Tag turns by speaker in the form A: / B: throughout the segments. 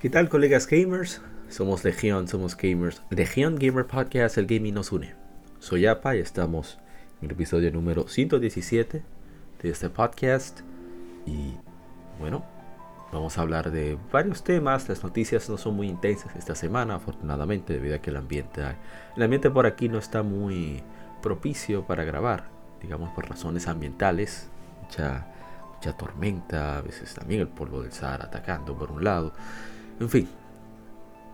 A: ¿Qué tal colegas gamers? Somos Legión, somos gamers. Legión Gamer Podcast, el gaming nos une. Soy Apa y estamos en el episodio número 117 de este podcast. Y bueno, vamos a hablar de varios temas. Las noticias no son muy intensas esta semana, afortunadamente, debido a que el ambiente, el ambiente por aquí no está muy propicio para grabar, digamos por razones ambientales. Mucha, mucha tormenta, a veces también el polvo del Sahara atacando por un lado. En fin.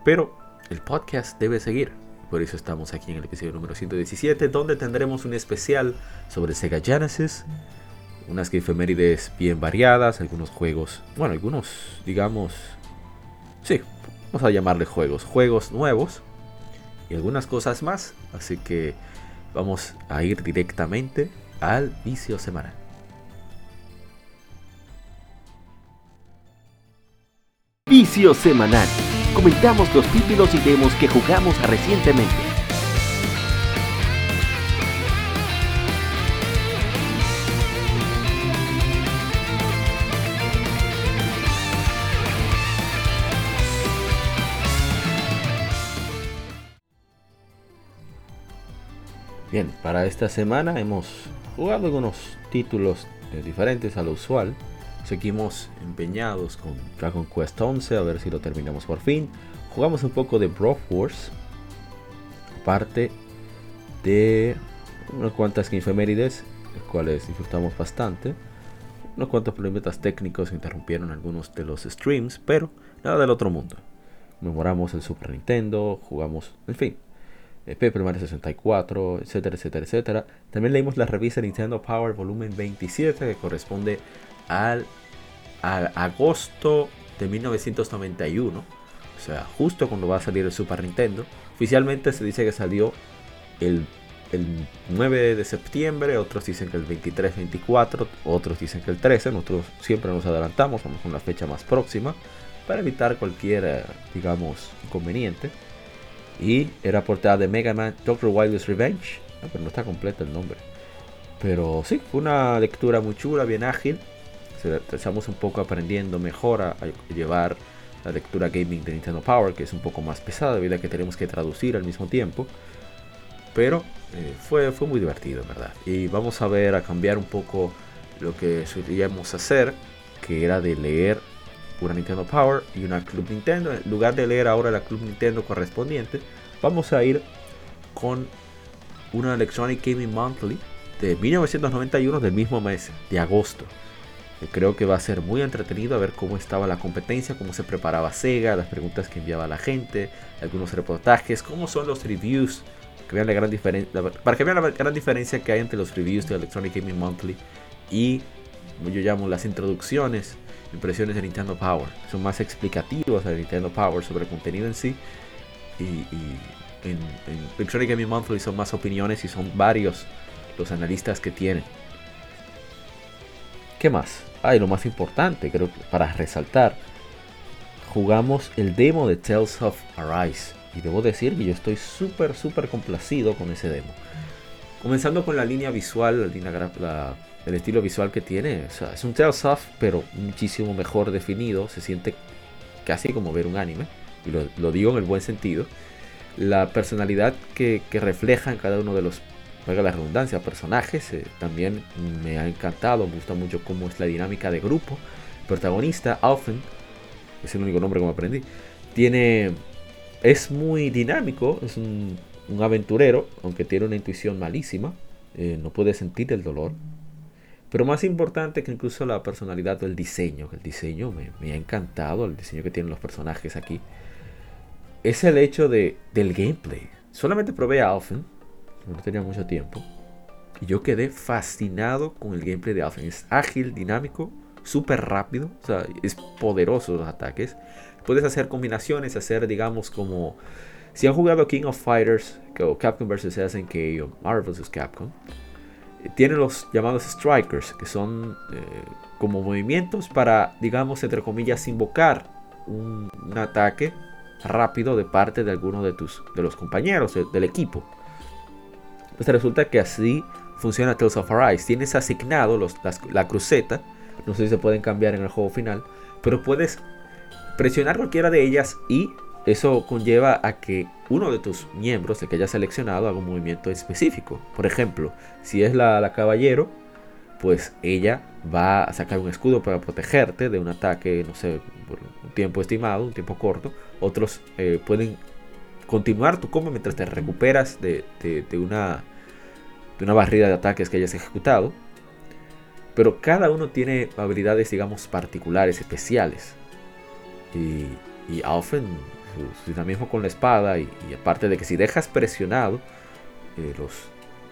A: Pero el podcast debe seguir. Por eso estamos aquí en el episodio número 117, donde tendremos un especial sobre Sega Genesis. Unas efemérides bien variadas, algunos juegos, bueno, algunos, digamos, sí, vamos a llamarle juegos, juegos nuevos y algunas cosas más. Así que vamos a ir directamente al vicio semanal.
B: Vicio semanal. Comentamos los títulos y demos que jugamos recientemente.
A: Bien, para esta semana hemos jugado algunos títulos diferentes a lo usual. Seguimos empeñados con Dragon Quest 11, a ver si lo terminamos por fin. Jugamos un poco de Broforce, aparte de unas cuantas efemérides, las cuales disfrutamos bastante. Unos cuantos problemas técnicos interrumpieron algunos de los streams, pero nada del otro mundo. Memoramos el Super Nintendo, jugamos, en fin, Paper Mario 64, etcétera, etcétera, etcétera. También leímos la revista Nintendo Power Volumen 27, que corresponde al agosto de 1991. O sea, justo cuando va a salir el Super Nintendo. Oficialmente se dice que salió el, el 9 de septiembre, otros dicen que el 23-24, otros dicen que el 13. Nosotros siempre nos adelantamos, vamos con la fecha más próxima para evitar cualquier, eh, digamos, inconveniente. Y era portada de Mega Man Dr. Wild's Revenge. Ah, pero no está completo el nombre. Pero sí, fue una lectura muy chula, bien ágil estamos un poco aprendiendo mejor a, llevar la lectura gaming de Nintendo Power, que es un poco más pesada debido a que tenemos que traducir al mismo tiempo. Pero eh, fue, fue muy divertido, verdad. Y vamos a ver, a cambiar un poco lo que solíamos hacer, que era de leer una Nintendo Power y una Club Nintendo. En lugar de leer ahora la Club Nintendo correspondiente, vamos a ir con una Electronic Gaming Monthly de 1991 del mismo mes, de agosto. Creo que va a ser muy entretenido a ver cómo estaba la competencia, cómo se preparaba Sega, las preguntas que enviaba la gente, algunos reportajes, cómo son los reviews, que vean la gran diferencia, para que vean la gran diferencia que hay entre los reviews de Electronic Gaming Monthly y, yo llamo, las introducciones, impresiones de Nintendo Power. Son más explicativos de Nintendo Power sobre el contenido en sí. Y, en Electronic Gaming Monthly son más opiniones y son varios los analistas que tienen. ¿Qué más? Ah, y lo más importante, creo que para resaltar, jugamos el demo de Tales of Arise. Y debo decir que yo estoy súper, súper complacido con ese demo. Comenzando con la línea visual, el estilo visual que tiene. es un Tales of, pero muchísimo mejor definido. Se siente casi como ver un anime. Y lo, digo en el buen sentido. La personalidad que, que refleja en cada uno de los valga la redundancia, personajes. Eh, también me ha encantado, me gusta mucho cómo es la dinámica de grupo. protagonista, Alfen, es el único nombre que me aprendí, tiene, es muy dinámico, es un, aventurero, aunque tiene una intuición malísima, eh, no puede sentir el dolor. Pero más importante que incluso la personalidad o el diseño, el diseño me, me, ha encantado, el diseño que tienen los personajes aquí, es el hecho de, del gameplay. Solamente probé a Alfen, no tenía mucho tiempo. Y yo quedé fascinado con el gameplay de Alphen. Es ágil, dinámico, súper rápido, o sea, es poderoso los ataques. Puedes hacer combinaciones, hacer, digamos, como si han jugado King of Fighters o Capcom vs. SNK o Marvel vs. Capcom, eh, tienen los llamados strikers, que son eh, como movimientos para, digamos, entre comillas, invocar un, ataque rápido de parte de alguno de tus de los compañeros del equipo. Pues resulta que así funciona Tales of Arise. Tienes asignado los, la cruceta. No sé si se pueden cambiar en el juego final. Pero puedes presionar cualquiera de ellas y eso conlleva a que uno de tus miembros, el que hayas seleccionado, haga un movimiento específico. Por ejemplo, si es la, la caballero, pues ella va a sacar un escudo para protegerte de un ataque, no sé, por un tiempo estimado, un tiempo corto. Otros eh, pueden continuar tu combo mientras te recuperas de, una, de una barrida de ataques que hayas ejecutado. Pero cada uno tiene habilidades, digamos, particulares, especiales. Y, y su dinamismo con la espada. Y, aparte de que si dejas presionado eh, los,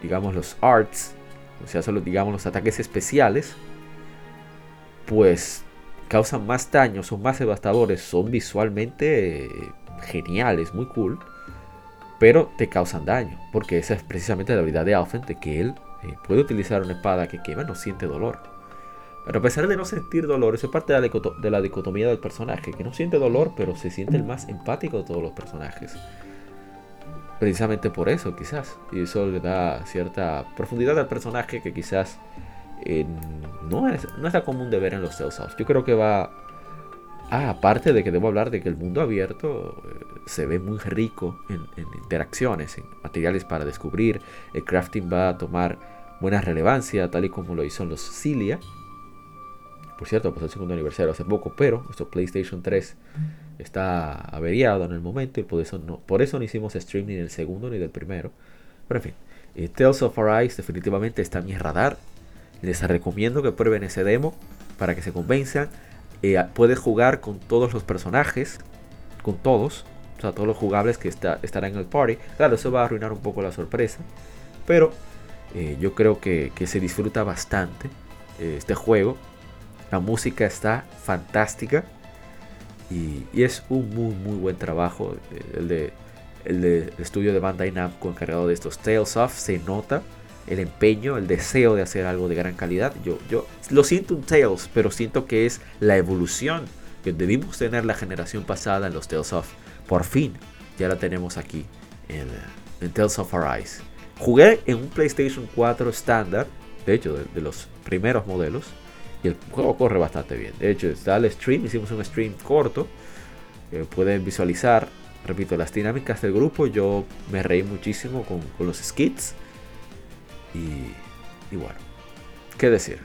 A: digamos, los arts, o sea, solo digamos los ataques especiales, pues causan más daño, son más devastadores, son visualmente geniales, muy cool, pero te causan daño, porque esa es precisamente la habilidad de Alphen, de que él eh, puede utilizar una espada que quema, no siente dolor. Pero a pesar de no sentir dolor, eso es parte de la, dicotomía del personaje, que no siente dolor, pero se siente el más empático de todos los personajes. Precisamente por eso, quizás. Y eso le da cierta profundidad al personaje que quizás eh, no, es, no es común de ver en los Tales Yo creo que va Ah, aparte de que debo hablar de que el mundo abierto eh, se ve muy rico en, interacciones, en materiales para descubrir. El crafting va a tomar buena relevancia, tal y como lo hizo en los Cilia. Por cierto, pasó el segundo aniversario hace poco, pero nuestro PlayStation 3 está averiado en el momento y por eso no, por eso no hicimos stream ni del segundo ni del primero. Pero en fin, eh, Tales of Arise definitivamente está en mi radar. Les recomiendo que prueben ese demo para que se convenzan eh, puedes jugar con todos los personajes, con todos, o sea, todos los jugables que está, estarán en el party. Claro, eso va a arruinar un poco la sorpresa, pero eh, yo creo que, se disfruta bastante eh, este juego. La música está fantástica y, es un muy, muy buen trabajo. El de el de estudio de Bandai Namco encargado de estos Tales of se nota el empeño, el deseo de hacer algo de gran calidad. Yo, yo lo siento en Tales, pero siento que es la evolución que debimos tener la generación pasada en los Tales of. Por fin, ya la tenemos aquí en, en Tales of Arise. Jugué en un PlayStation 4 estándar, de hecho, de, los primeros modelos, y el juego corre bastante bien. De hecho, está el stream, hicimos un stream corto. pueden visualizar, repito, las dinámicas del grupo. Yo me reí muchísimo con, con los skits y, bueno, ¿qué decir?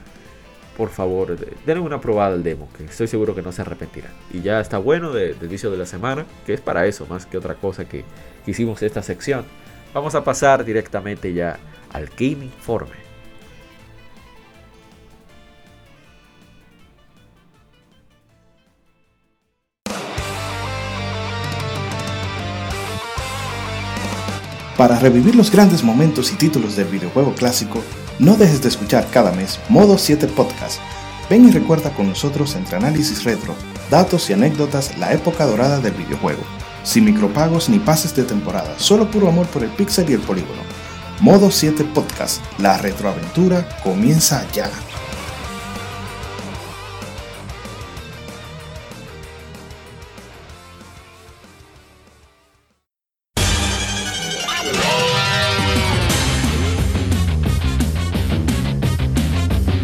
A: Por favor, denle una probada al demo, que estoy seguro que no se arrepentirán. Y ya está bueno del vicio de la semana, que es para eso, más que otra cosa que, que hicimos esta sección. Vamos a pasar directamente ya al Gaming Forme.
C: Para revivir los grandes momentos y títulos del videojuego clásico, no dejes de escuchar cada mes Modo 7 Podcast. Ven y recuerda con nosotros entre análisis retro, datos y anécdotas la época dorada del videojuego. Sin micropagos ni pases de temporada, solo puro amor por el pixel y el polígono. Modo 7 Podcast, la retroaventura comienza ya.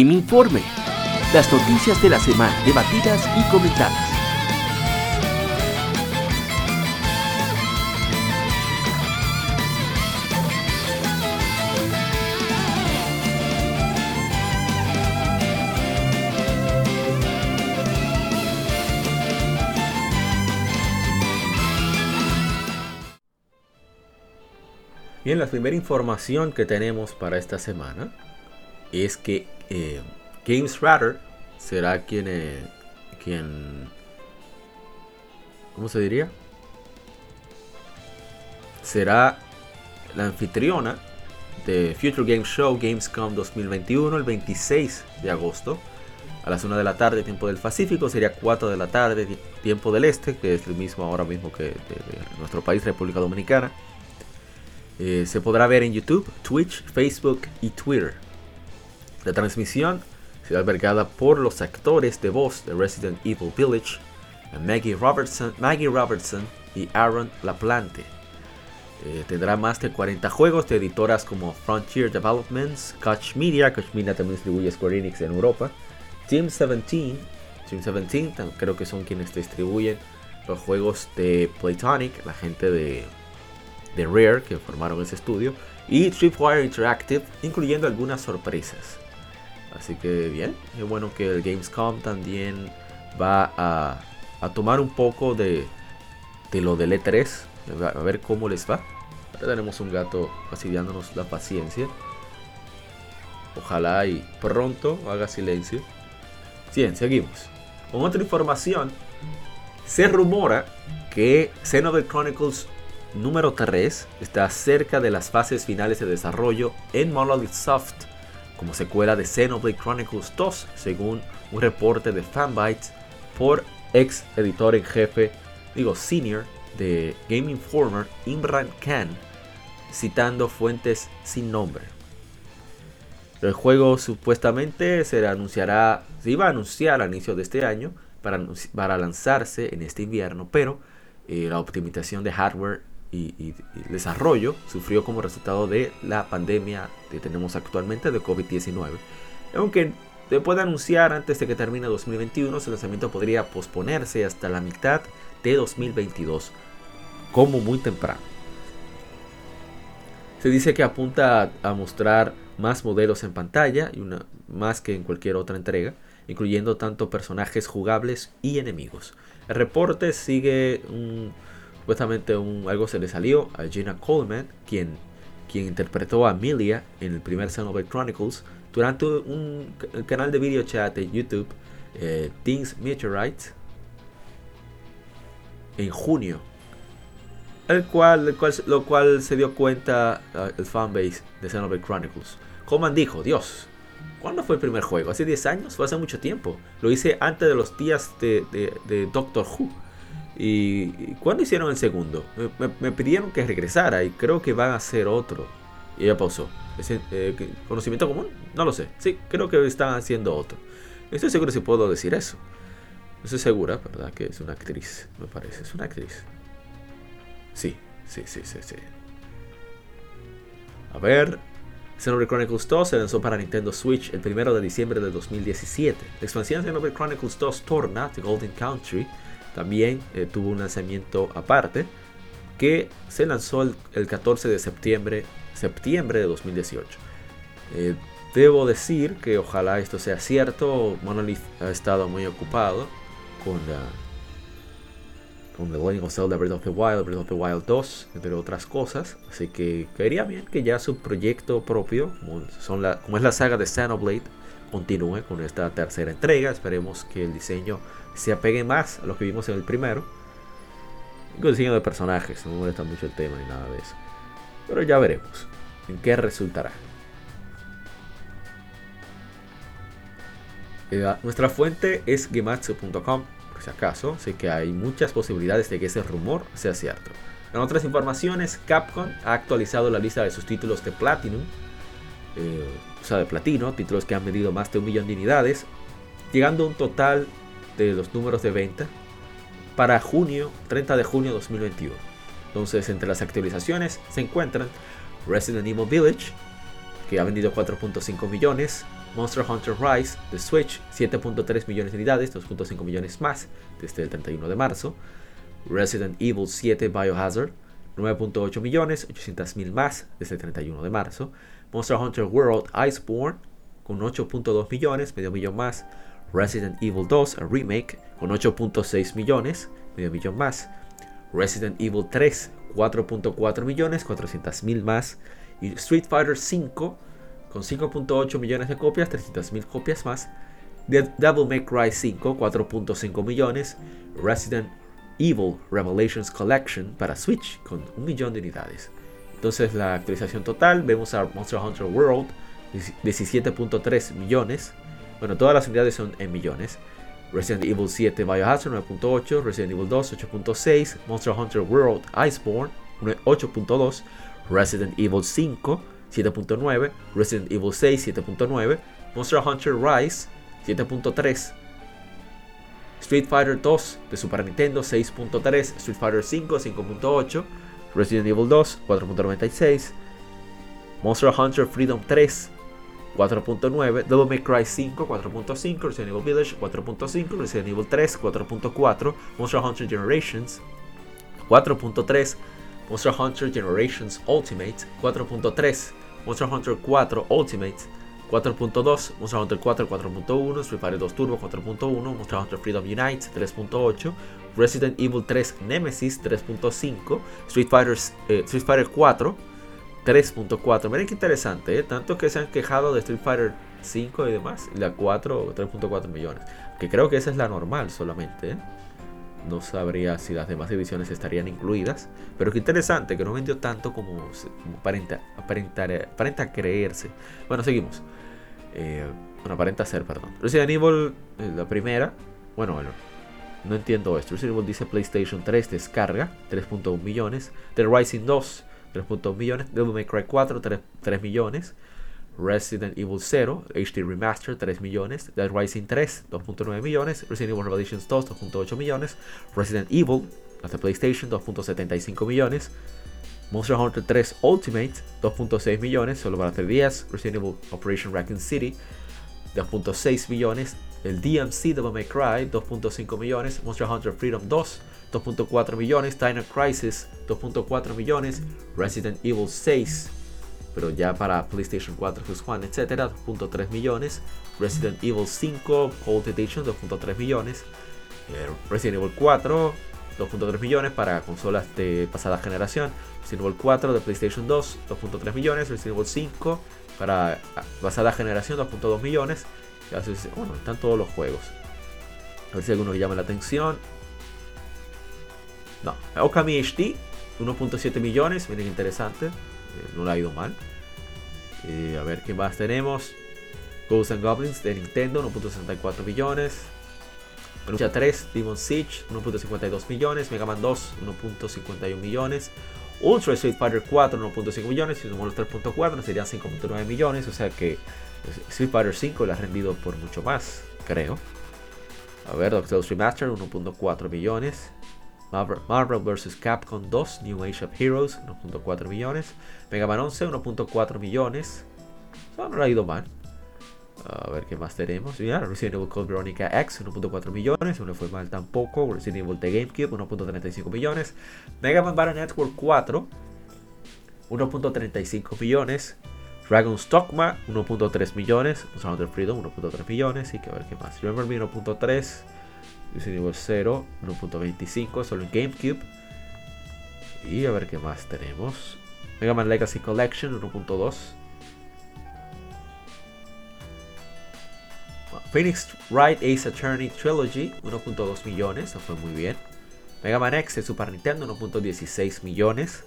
B: Game Informe. Las noticias de la semana debatidas y comentadas.
A: Bien, la primera información que tenemos para esta semana es que eh, Radar será quien, eh, quien, ¿cómo se diría? Será la anfitriona de Future Game Show Gamescom 2021 el 26 de agosto a las 1 de la tarde tiempo del Pacífico, sería 4 de la tarde tiempo del Este, que es el mismo ahora mismo que nuestro país, República Dominicana. Eh, se podrá ver en YouTube, Twitch, Facebook y Twitter. La transmisión será albergada por los actores de voz de Resident Evil Village, Maggie Robertson, Maggie Robertson y Aaron LaPlante. Eh, tendrá más de 40 juegos de editoras como Frontier Developments, Koch Media, Koch Media también distribuye Square Enix en Europa, Team 17, Team 17 creo que son quienes distribuyen los juegos de Playtonic, la gente de, de Rare que formaron ese estudio, y Tripwire Interactive, incluyendo algunas sorpresas. Así que bien, es bueno que el Gamescom también va a, tomar un poco de, de lo del E3, a ver cómo les va. Ahora tenemos un gato fastidiándonos la paciencia. Ojalá y pronto haga silencio. Bien, seguimos. Con otra información, se rumora que Xenoblade Chronicles número 3 está cerca de las fases finales de desarrollo en Monolith Soft como secuela de Xenoblade Chronicles 2, según un reporte de Fanbytes por ex editor en jefe, digo senior, de Game Informer Imran Khan, citando fuentes sin nombre. El juego supuestamente se anunciará, se iba a anunciar a inicio de este año para, para lanzarse en este invierno, pero eh, la optimización de hardware y, desarrollo sufrió como resultado de la pandemia que tenemos actualmente de COVID-19. Aunque se puede anunciar antes de que termine 2021, su lanzamiento podría posponerse hasta la mitad de 2022, como muy temprano. Se dice que apunta a, mostrar más modelos en pantalla, y una, más que en cualquier otra entrega, incluyendo tanto personajes jugables y enemigos. El reporte sigue un Supuestamente algo se le salió a Gina Coleman, quien, quien interpretó a Amelia en el primer Xenoblade Chronicles, durante un canal de video chat de YouTube, eh, Things Meteorite, en junio. El cual, lo cual se dio cuenta uh, el fanbase de Xenoblade Chronicles. Coleman dijo, Dios, ¿cuándo fue el primer juego? ¿Hace 10 años? Fue hace mucho tiempo. Lo hice antes de los días de, de Doctor Who. ¿Y cuándo hicieron el segundo? Me, pidieron que regresara y creo que van a hacer otro. Y ella pausó. Eh, ¿Conocimiento común? No lo sé. Sí, creo que están haciendo otro. estoy seguro si puedo decir eso. No estoy segura, ¿verdad? Que es una actriz, me parece. Es una actriz. Sí, sí, sí, sí, sí. A ver. Xenoblade Chronicles 2 se lanzó para Nintendo Switch el 1 de diciembre de 2017. La expansión de Xenoblade Chronicles 2 Torna, The Golden Country, también eh, tuvo un lanzamiento aparte que se lanzó el, 14 de septiembre, septiembre de 2018. Eh, debo decir que ojalá esto sea cierto. Monolith ha estado muy ocupado con, con The Legend of Zelda Breath of the Wild, Breath of the Wild 2, entre otras cosas. Así que caería bien que ya su proyecto propio, como, la, como es la saga de Xenoblade, continúe con esta tercera entrega. Esperemos que el diseño se apegue más a lo que vimos en el primero. Y con diseño de personajes, no me molesta mucho el tema ni nada de eso. Pero ya veremos en qué resultará. Eh, nuestra fuente es gematsu.com, por si acaso, así que hay muchas posibilidades de que ese rumor sea cierto. En otras informaciones, Capcom ha actualizado la lista de sus títulos de Platinum, eh, o sea, de platino, títulos que han vendido más de un millón de unidades, llegando a un total de los números de venta para junio, 30 de junio de 2021. Entonces, entre las actualizaciones se encuentran Resident Evil Village, que ha vendido 4.5 millones, Monster Hunter Rise de Switch, 7.3 millones de unidades, 2.5 millones más desde el 31 de marzo. Resident Evil 7 Biohazard, 9.8 millones, 800 mil más desde el 31 de marzo. Monster Hunter World Iceborne con 8.2 millones, medio millón más. Resident Evil 2 a Remake con 8.6 millones, medio millón más. Resident Evil 3 4.4 millones, 400 mil más. Y Street Fighter 5 con 5.8 millones de copias, 300 mil copias más. Devil May Cry 5 4.5 millones. Resident Evil Revelations Collection para Switch con un millón de unidades. Entonces la actualización total, vemos a Monster Hunter World 17.3 millones. Bueno, todas las unidades son en millones. Resident Evil 7 Biohazard 9.8, Resident Evil 2 8.6, Monster Hunter World Iceborne 8.2, Resident Evil 5 7.9, Resident Evil 6 7.9, Monster Hunter Rise 7.3, Street Fighter 2 de Super Nintendo 6.3, Street Fighter 5 5.8, Resident Evil 2 4.96, Monster Hunter Freedom 3 4.9, Devil May Cry 5 4.5, Resident Evil Village 4.5, Resident Evil 3 4.4, Monster Hunter Generations 4.3, Monster Hunter Generations Ultimate 4.3, Monster Hunter 4 Ultimate 4.2, Monster Hunter 4 4.1, Street Fighter 2 Turbo 4.1, Monster Hunter Freedom Unite 3.8, Resident Evil 3 Nemesis 3.5, Street Fighter, eh, Street Fighter 4 3.4. Miren qué interesante, ¿eh? tanto que se han quejado de Street Fighter 5 y demás, la 4 3.4 millones. Que creo que esa es la normal solamente. ¿eh? No sabría si las demás divisiones estarían incluidas. Pero qué interesante que no vendió tanto como, aparenta, aparenta, creerse. Bueno, seguimos. Eh, bueno, aparenta ser, perdón. Resident Evil, eh, la primera. Bueno, bueno. No entiendo esto. Resident Evil dice PlayStation 3 descarga, 3.1 millones. The Rising 2, 3.1 millones. Devil May Cry 4, 3, millones. Resident Evil 0, HD Remaster, 3 millones. Dead Rising 3, 2.9 millones. Resident Evil Revelations 2, 2.8 millones. Resident Evil, hasta PlayStation, 2.75 millones. Monster Hunter 3 Ultimate, 2.6 millones, solo para 3 días. Resident Evil Operation Raccoon City, 2.6 millones. El DMC Devil May Cry, 2.5 millones. Monster Hunter Freedom 2, 2.4 millones. Dino Crisis, 2.4 millones. Resident Evil 6, pero ya para PlayStation 4, Xbox One, etc. 2.3 millones. Resident Evil 5 Cold Edition, 2.3 millones. Eh, Resident Evil 4, 2.3 millones para consolas de pasada generación. Resident Evil 4 de PlayStation 2, 2.3 millones. Resident Evil 5 para pasada generación, 2.2 millones. Bueno, están todos los juegos. A ver si alguno llama la atención. No, Okami HD, 1.7 millones. Miren, interesante. Eh, no le ha ido mal. Eh, a ver qué más tenemos. Ghosts and Goblins de Nintendo, 1.64 millones. Lucha 3, Demon Siege, 1.52 millones. Mega Man 2, 1.51 millones. Ultra Street Fighter 4, 1.5 millones. Sumamos los 3.4, serían 5.9 millones. O sea que Street Fighter 5 le ha rendido por mucho más, creo. A ver, Doctor Remaster, 1.4 millones. Marvel vs. Capcom 2, New Age of Heroes, 1.4 millones. Mega Man 11, 1.4 millones. No, no ha ido mal. A ver qué más tenemos. Resident Evil Code Veronica X, 1.4 millones. No le fue mal tampoco. Resident Evil The GameCube, 1.35 millones. Mega Man Battle Network 4, 1.35 millones. Dragon's Dogma, 1.3 millones. Monster Freedom, 1.3 millones. Y que a ver qué más. Remember Me, 1.3. Resident Evil 0, 1.25, solo en GameCube. Y a ver qué más tenemos. Mega Man Legacy Collection, 1.2. Phoenix Wright Ace Attorney Trilogy, 1.2 millones, eso fue muy bien. Mega Man X de Super Nintendo, 1.16 millones.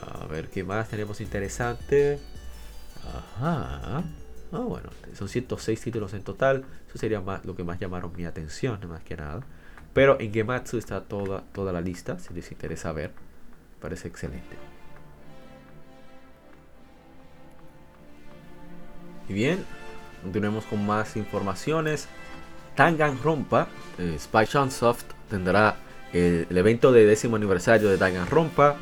A: A ver qué más tenemos interesante. Ajá. Ah, bueno, son 106 títulos en total. Eso sería más, lo que más llamaron mi atención, más que nada. Pero en Gematsu está toda, la lista, si les interesa ver. Parece excelente. Y bien, continuemos con más informaciones. Danganronpa, eh, Spy Soft tendrá el, el, evento de décimo aniversario de Danganronpa.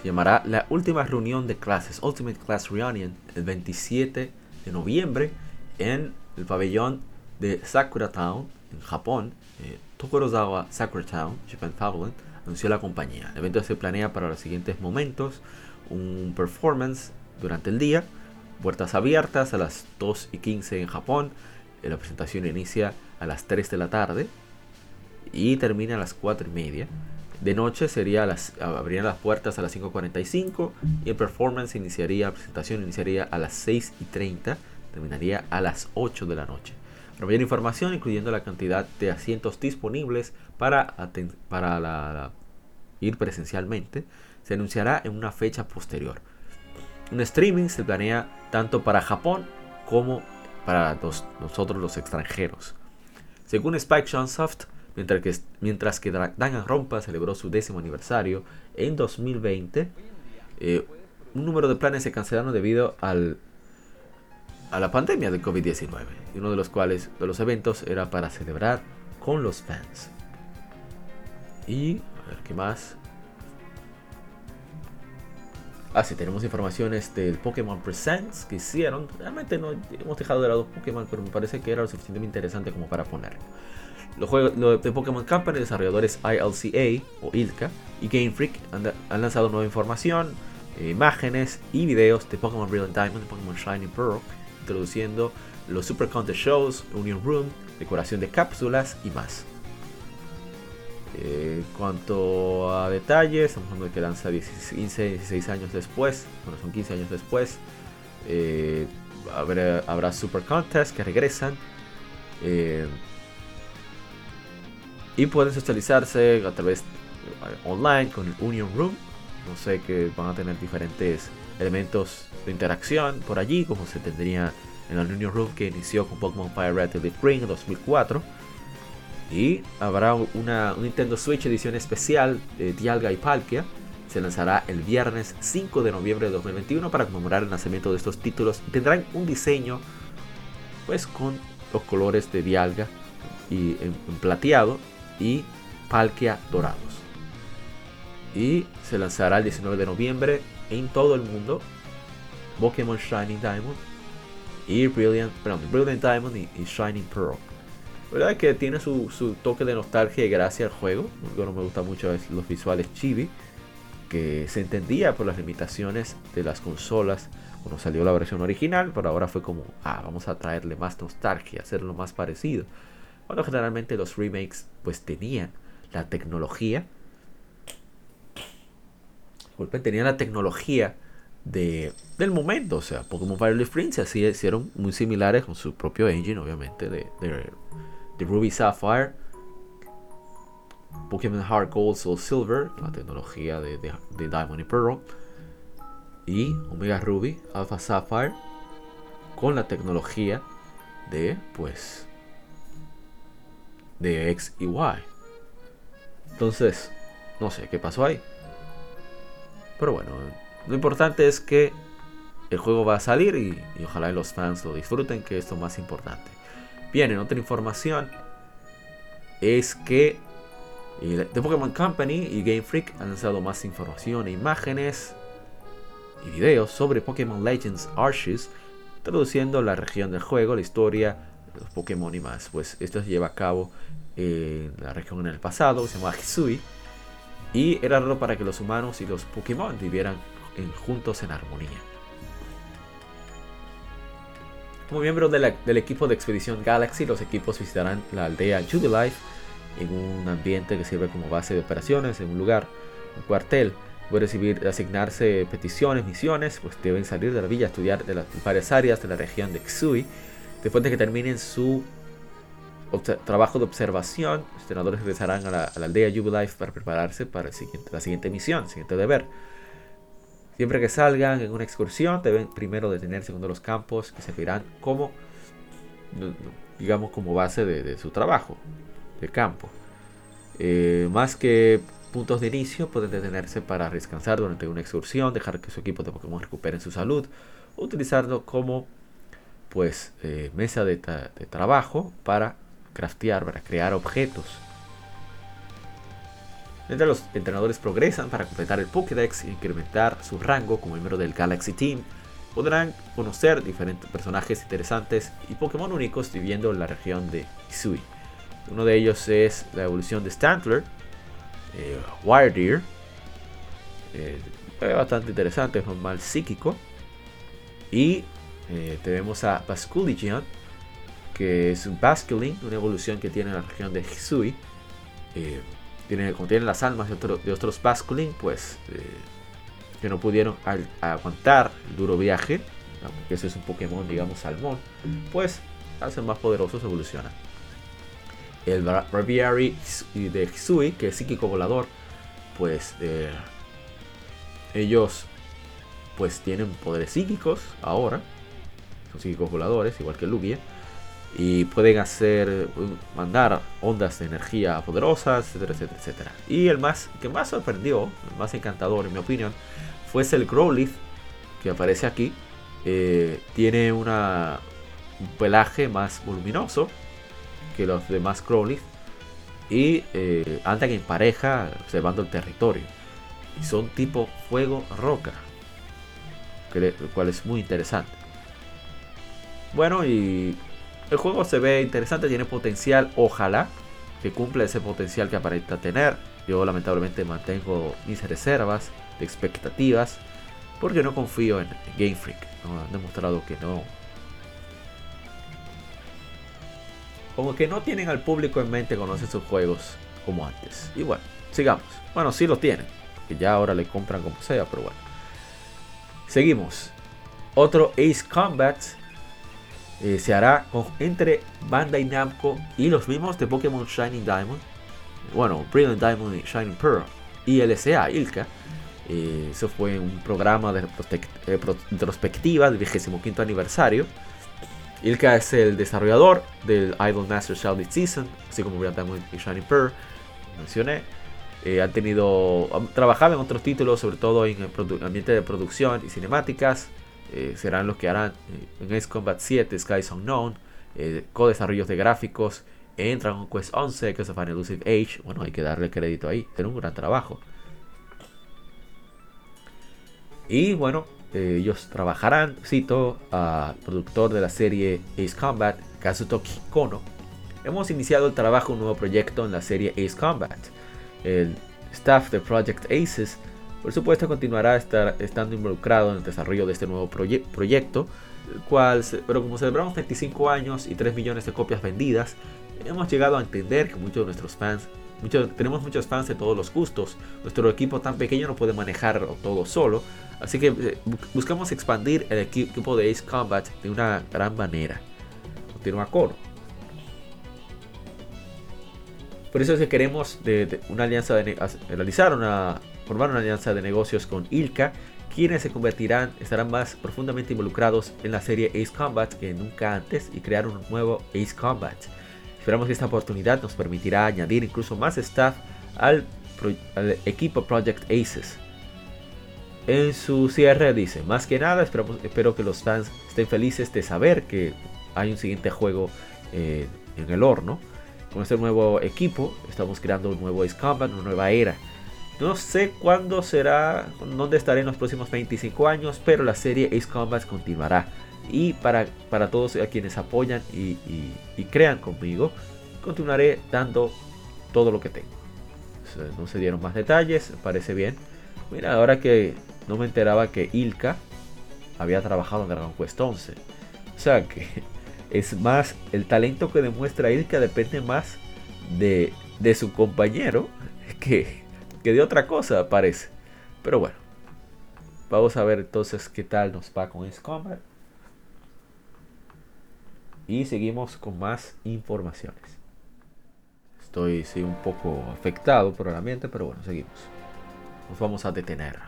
A: Se llamará la última reunión de clases, Ultimate Class Reunion, el 27 de noviembre en el pabellón de Sakura Town, en Japón. Eh, Tokorozawa Sakura Town, Japan Pavilion, anunció la compañía. El evento se planea para los siguientes momentos. Un performance durante el día, puertas abiertas a las 2 y 15 en Japón. Eh, la presentación inicia a las 3 de la tarde y termina a las 4 y media. De noche sería las, abrirían las puertas a las 5.45 y el performance iniciaría, presentación iniciaría a las 6 y 30, terminaría a las 8 de la noche. Para información, incluyendo la cantidad de asientos disponibles para, para ir presencialmente, se anunciará en una fecha posterior. Un streaming se planea tanto para Japón como para nosotros los extranjeros. Según Spike Chunsoft, mientras que, mientras que Danganronpa celebró su décimo aniversario en 2020, eh, un número de planes se cancelaron debido al, a la pandemia de COVID-19, y uno de los cuales de los eventos era para celebrar con los fans. Y a ver qué más. Ah, sí, tenemos informaciones del Pokémon Presents que hicieron. Realmente no hemos dejado de lado Pokémon, pero me parece que era lo suficientemente interesante como para poner. Los juegos de Pokémon Company, desarrolladores ILCA o ILCA y Game Freak han, lanzado nueva información, eh, imágenes y videos de Pokémon Brilliant Diamond Pokémon Shining Pearl, introduciendo los Super Contest Shows, Union Room, decoración de cápsulas y más. Eh, cuanto a detalles, estamos hablando de que lanza 15, 16 años después, bueno, son 15 años después. Eh, habrá, Super Contest que regresan. Eh, y pueden socializarse a través online con el Union Room. No sé que van a tener diferentes elementos de interacción por allí, como se tendría en el Union Room que inició con Pokémon Fire Red Elite Green en 2004. Y habrá una Nintendo Switch edición especial de Dialga y Palkia. Se lanzará el viernes 5 de noviembre de 2021 para conmemorar el nacimiento de estos títulos. Tendrán un diseño pues con los colores de Dialga y en, plateado y Palkia dorados. Y se lanzará el 19 de noviembre en todo el mundo Pokémon Shining Diamond y Brilliant, Brilliant Diamond y Shining Pearl. ¿Verdad? Que tiene su, toque de nostalgia y gracia al juego. Lo no me gusta mucho es los visuales chibi. Que se entendía por las limitaciones de las consolas cuando salió la versión original. Pero ahora fue como, ah, vamos a traerle más nostalgia, hacerlo más parecido. Cuando generalmente los remakes pues tenían la tecnología. Tenían la tecnología de, del momento. O sea, Pokémon Fire Leaf Prince así hicieron muy similares con su propio engine, obviamente, de, de Ruby Sapphire, Pokémon Heart Gold Soul Silver, la tecnología de, Diamond y Pearl, y Omega Ruby Alpha Sapphire con la tecnología de pues de X y Y. Entonces, no sé qué pasó ahí. Pero bueno, lo importante es que el juego va a salir y, y ojalá los fans lo disfruten, que es lo más importante. Bien, en otra información es que The Pokémon Company y Game Freak han lanzado más información e imágenes y videos sobre Pokémon Legends Arceus, traduciendo la región del juego, la historia, los Pokémon y más. Pues esto se lleva a cabo en la región en el pasado, se llama Hisui, y era raro para que los humanos y los Pokémon vivieran juntos en armonía. Como miembro del equipo de Expedición Galaxy, los equipos visitarán la aldea Jubilife en un ambiente que sirve como base de operaciones, en un lugar, un cuartel. Puede recibir, asignarse peticiones, misiones, pues deben salir de la villa estudiar de las varias áreas de la región de Xui. Después de que terminen su trabajo de observación, los entrenadores regresarán a la, aldea Jubilife para prepararse para la siguiente misión, el siguiente deber. Siempre que salgan en una excursión, deben primero detenerse en uno de los campos que servirán como, digamos, como base de, su trabajo de campo. Eh, más que puntos de inicio, pueden detenerse para descansar durante una excursión, dejar que su equipo de Pokémon recupere su salud, utilizarlo como pues eh, mesa de, trabajo para craftear, para crear objetos Mientras los entrenadores progresan para completar el Pokédex e incrementar su rango como miembro del Galaxy Team, podrán conocer diferentes personajes interesantes y Pokémon únicos viviendo en la región de Hisui. Uno de ellos es la evolución de Stantler, eh, Wiredeer, eh, bastante interesante, es normal psíquico. Y eh, tenemos a Basculigion, que es un Basculing, una evolución que tiene la región de Hisui. Eh, tiene, contiene las almas de, otros Basculing, pues que no pudieron aguantar el duro viaje, que ese es un Pokémon, digamos, salmón, pues hacen más poderosos, evolucionan. El Braviary de Hisui, que es psíquico volador, pues eh, ellos pues tienen poderes psíquicos ahora, psíquicos voladores, igual que Lugia, y pueden hacer, mandar ondas de energía poderosas, etcétera, etcétera, etcétera. Y el más que más sorprendió, el más encantador en mi opinión, fuese el Growlithe que aparece aquí. Eh, tiene un pelaje más voluminoso que los demás Growlithe y eh, andan en pareja observando el territorio. Y son tipo fuego-roca, lo cual es muy interesante. Bueno, y el juego se ve interesante, tiene potencial, ojalá que cumpla ese potencial que aparenta tener. Yo lamentablemente mantengo mis reservas de expectativas porque no confío en Game Freak. Han demostrado que no. Como que no tienen al público en mente conocer sus juegos como antes. Y bueno, sigamos. Bueno, sí lo tienen. Que ya ahora le compran como sea, pero bueno. Seguimos. Otro Ace Combat eh, se hará entre Bandai Namco y los mismos de Pokémon Shining Diamond. Bueno, Brilliant Diamond y Shining Pearl. Y LSA, Ilka eh, eso fue un programa de eh, retrospectiva del 25 aniversario. Ilka es el desarrollador del Idol Master Shrouded Season, así como Brian Diamond y Shining Pearl, mencioné. Eh, han tenido, trabajado en otros títulos, sobre todo en el ambiente de producción y cinemáticas. Serán los que harán en Ace Combat 7, Skies Unknown, co-desarrollos de gráficos en Dragon Quest 11, que es Final Elusive Age. Bueno, hay que darle crédito ahí, tiene un gran trabajo. Y bueno, eh, ellos trabajarán, cito, al productor de la serie Ace Combat, Kazutoki Kono. Hemos iniciado el trabajo en un nuevo proyecto en la serie Ace Combat. El staff de Project Aces, por supuesto, continuará estar, estando involucrado en el desarrollo de este nuevo proyecto, cual, pero como celebramos 25 años y 3 millones de copias vendidas, hemos llegado a entender que muchos de nuestros fans tenemos muchos fans de todos los gustos. Nuestro equipo tan pequeño no puede manejar todo solo. Así que eh, buscamos expandir el equipo de Ace Combat de una gran manera. Continúa Coro. Por eso es que queremos una alianza de realizar una formar una alianza de negocios con Ilka, quienes se convertirán, estarán más profundamente involucrados en la serie Ace Combat que nunca antes y crear un nuevo Ace Combat. Esperamos que esta oportunidad nos permitirá añadir incluso más staff al, equipo Project Aces. En su cierre dice, más que nada espero que los fans estén felices de saber que hay un siguiente juego eh, en el horno. Con este nuevo equipo estamos creando un nuevo Ace Combat, una nueva era. No sé cuándo será, dónde estaré en los próximos 25 años, pero la serie Ace Combat continuará. Y para, para todos a quienes apoyan y, crean conmigo, continuaré dando todo lo que tengo. No se dieron más detalles, parece bien. Mira, ahora que no me enteraba que Ilka había trabajado en Dragon Quest 11. O sea que es más, el talento que demuestra Ilka depende más de, de su compañero que, que de otra cosa, parece. Pero bueno, vamos a ver entonces qué tal nos va con Ace. Y seguimos con más informaciones. Estoy sí, un poco afectado por el ambiente, pero bueno, seguimos. Nos vamos a detener.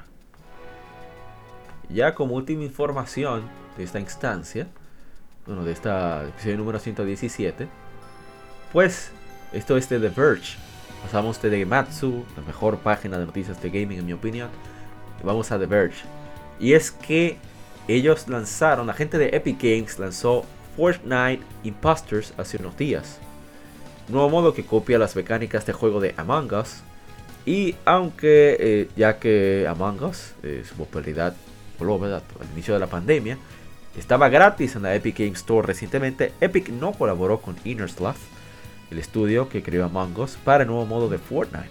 A: Ya como última información de esta instancia, bueno, de esta episodio número 117, pues esto es de The Verge. Pasamos de Gematsu, la mejor página de noticias de gaming en mi opinión. vamos a The Verge. Y es que ellos lanzaron, la gente de Epic Games lanzó Fortnite Imposters hace unos días. Nuevo modo que copia las mecánicas de juego de Among Us. Y aunque, eh, ya que Among Us, eh, su popularidad al inicio de la pandemia. Estaba gratis en la Epic Games Store recientemente. Epic no colaboró con Inner Sloth, el estudio que creó Among Us, para el nuevo modo de Fortnite.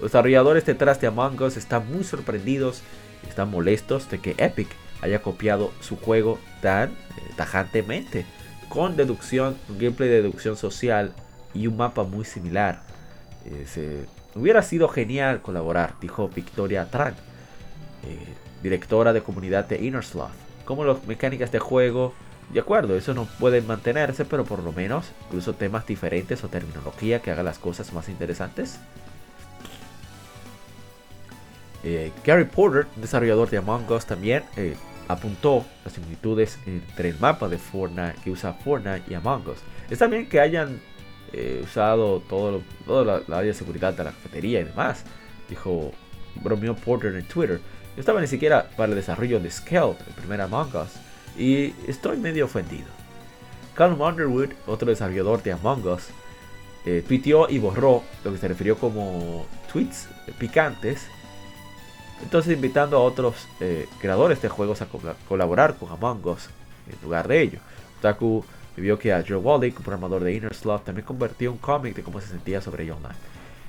A: Los desarrolladores detrás de Among Us están muy sorprendidos y están molestos de que Epic haya copiado su juego tan eh, tajantemente, con deducción, un gameplay de deducción social y un mapa muy similar. Eh, hubiera sido genial colaborar, dijo Victoria Tran, eh, directora de comunidad de Inner Sloth. Como las mecánicas de juego, de acuerdo, eso no puede mantenerse, pero por lo menos incluso temas diferentes o terminología que haga las cosas más interesantes. Eh, Gary Porter, desarrollador de Among Us, también eh, apuntó las similitudes entre el mapa de Fortnite que usa Fortnite y Among Us. Está bien que hayan eh, usado todo, toda la, área de seguridad de la cafetería y demás, dijo bromeó Porter en Twitter. No estaba ni siquiera para el desarrollo de Scale, el primer Among Us, y estoy medio ofendido. Callum Underwood, otro desarrollador de Among Us, eh, y borró lo que se refirió como tweets picantes entonces invitando a otros eh, creadores de juegos a colaborar con Among Us en lugar de ello. Taku vio que a Joe Wally, un programador de Inner Sloth, también convirtió un cómic de cómo se sentía sobre ello online.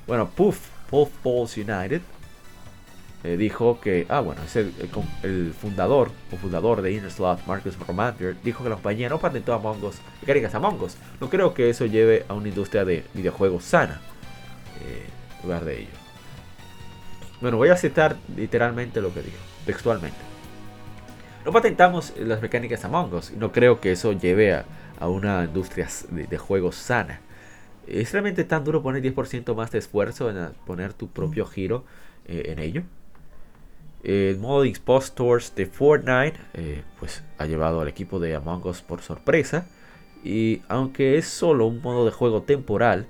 A: Bueno, Puff, Puff Balls United, eh, dijo que, ah bueno, es el, fundador o fundador de Inner Sloth, Marcus Romander, dijo que la compañía no patentó Among Us, mecánicas Among Us. No creo que eso lleve a una industria de videojuegos sana eh, en lugar de ello. Bueno, voy a citar literalmente lo que dijo, textualmente. No patentamos las mecánicas Among Us no creo que eso lleve a, una industria de, juegos sana. ¿Es realmente tan duro poner 10% más de esfuerzo en poner tu propio giro eh, en ello? El modo de impostors de Fortnite eh, pues ha llevado al equipo de Among Us por sorpresa. Y aunque es solo un modo de juego temporal,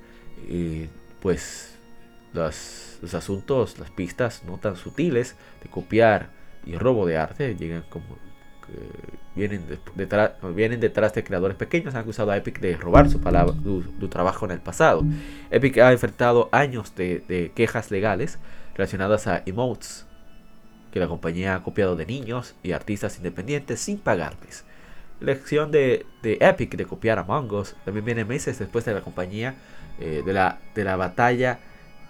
A: eh, pues los asuntos, las pistas no tan sutiles de copiar y robo de arte llegan como vienen, detrás, vienen detrás de creadores pequeños han acusado a Epic de robar su, trabajo en el pasado. Epic ha enfrentado años de, quejas legales relacionadas a emotes que la compañía ha copiado de niños y artistas independientes sin pagarles. La acción de, Epic de copiar a Mongos también viene meses después de la compañía eh, de, la, de la batalla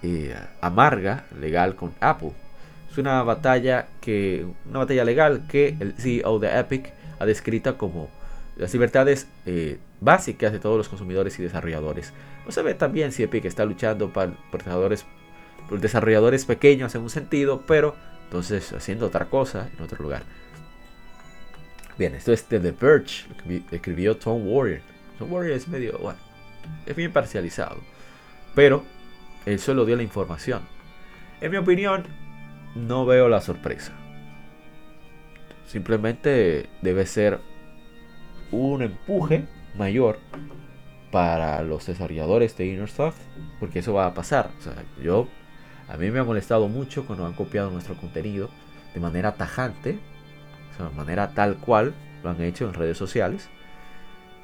A: eh, amarga legal con Apple. Es una batalla que una batalla legal que el CEO de Epic ha descrito como las libertades eh, básicas de todos los consumidores y desarrolladores. No se ve también si Epic está luchando para, por, desarrolladores, por desarrolladores pequeños en un sentido, pero entonces haciendo otra cosa en otro lugar. Bien, esto es de The Verge, escribió Tom Warrior. Tom Warrior es medio, bueno, es bien parcializado, pero él solo dio la información. En mi opinión, no veo la sorpresa. Simplemente debe ser un empuje mayor para los desarrolladores de Innersoft, porque eso va a pasar. O sea, yo, a mí me ha molestado mucho cuando han copiado nuestro contenido de manera tajante, o sea, de manera tal cual lo han hecho en redes sociales.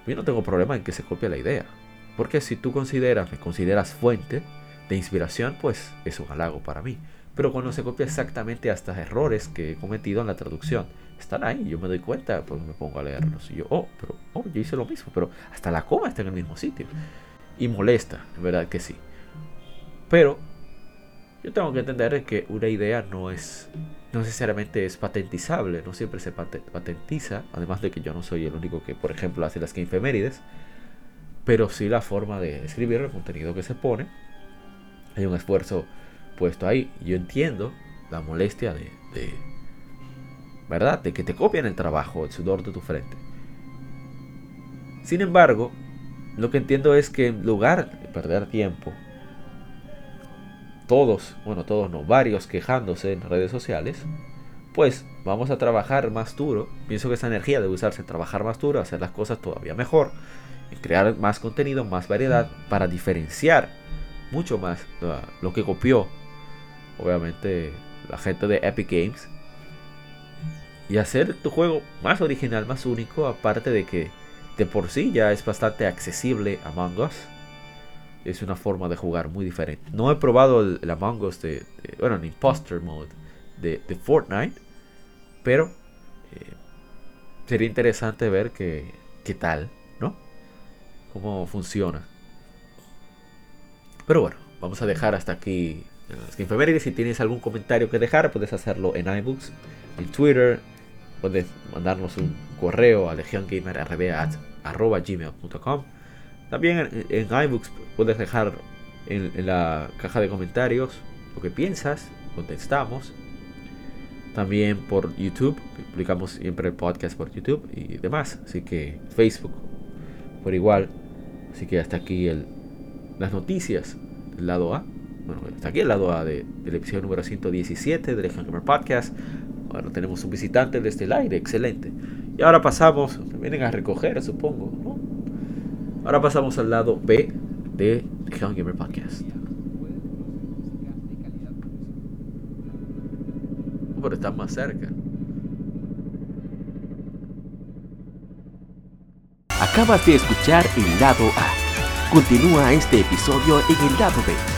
A: Yo no tengo problema en que se copie la idea, porque si tú consideras, me consideras fuente, de inspiración, pues es un halago para mí. Pero cuando se copia exactamente hasta errores que he cometido en la traducción, están ahí, yo me doy cuenta, pues me pongo a leerlos. Y yo, oh, pero oh, yo hice lo mismo, pero hasta la coma está en el mismo sitio. Y molesta, en verdad que sí. Pero yo tengo que entender que una idea no es no necesariamente es patentizable, no siempre se patentiza, además de que yo no soy el único que, por ejemplo, hace las infemérides, pero sí la forma de escribir el contenido que se pone hay un esfuerzo puesto ahí. Yo entiendo la molestia de, ¿verdad? De que te copian el trabajo, el sudor de tu frente. Sin embargo, lo que entiendo es que en lugar de perder tiempo, todos, bueno, todos no, varios quejándose en redes sociales, pues vamos a trabajar más duro. Pienso que esa energía debe usarse en trabajar más duro, hacer las cosas todavía mejor, en crear más contenido, más variedad para diferenciar mucho más lo que copió, obviamente, la gente de Epic Games. Y hacer tu juego más original, más único, aparte de que de por sí ya es bastante accesible Among Us. Es una forma de jugar muy diferente. No he probado el, Among Us de, bueno, el Imposter Mode de, de, Fortnite, pero eh, sería interesante ver qué, qué tal, ¿no? Cómo funciona. Pero bueno, vamos a dejar hasta aquí las infemérides. Si tienes algún comentario que dejar, puedes hacerlo en iBooks, en Twitter. Puedes mandarnos un correo a legiongamer.gmail.com También en, iBooks puedes dejar en, en, la caja de comentarios lo que piensas, contestamos. También por YouTube, publicamos siempre el podcast por YouTube y demás. Así que Facebook por igual. Así que hasta aquí el, las noticias del lado A. Bueno, hasta aquí el lado A de, del episodio número 117 del Gamer Podcast. Bueno, tenemos un visitante desde el aire, excelente. Y ahora pasamos, vienen a recoger, supongo, ¿no? Ahora pasamos al lado B de The Gamer Podcast. Pero están más cerca.
B: Acabas de escuchar el lado A. Continúa este episodio en el lado B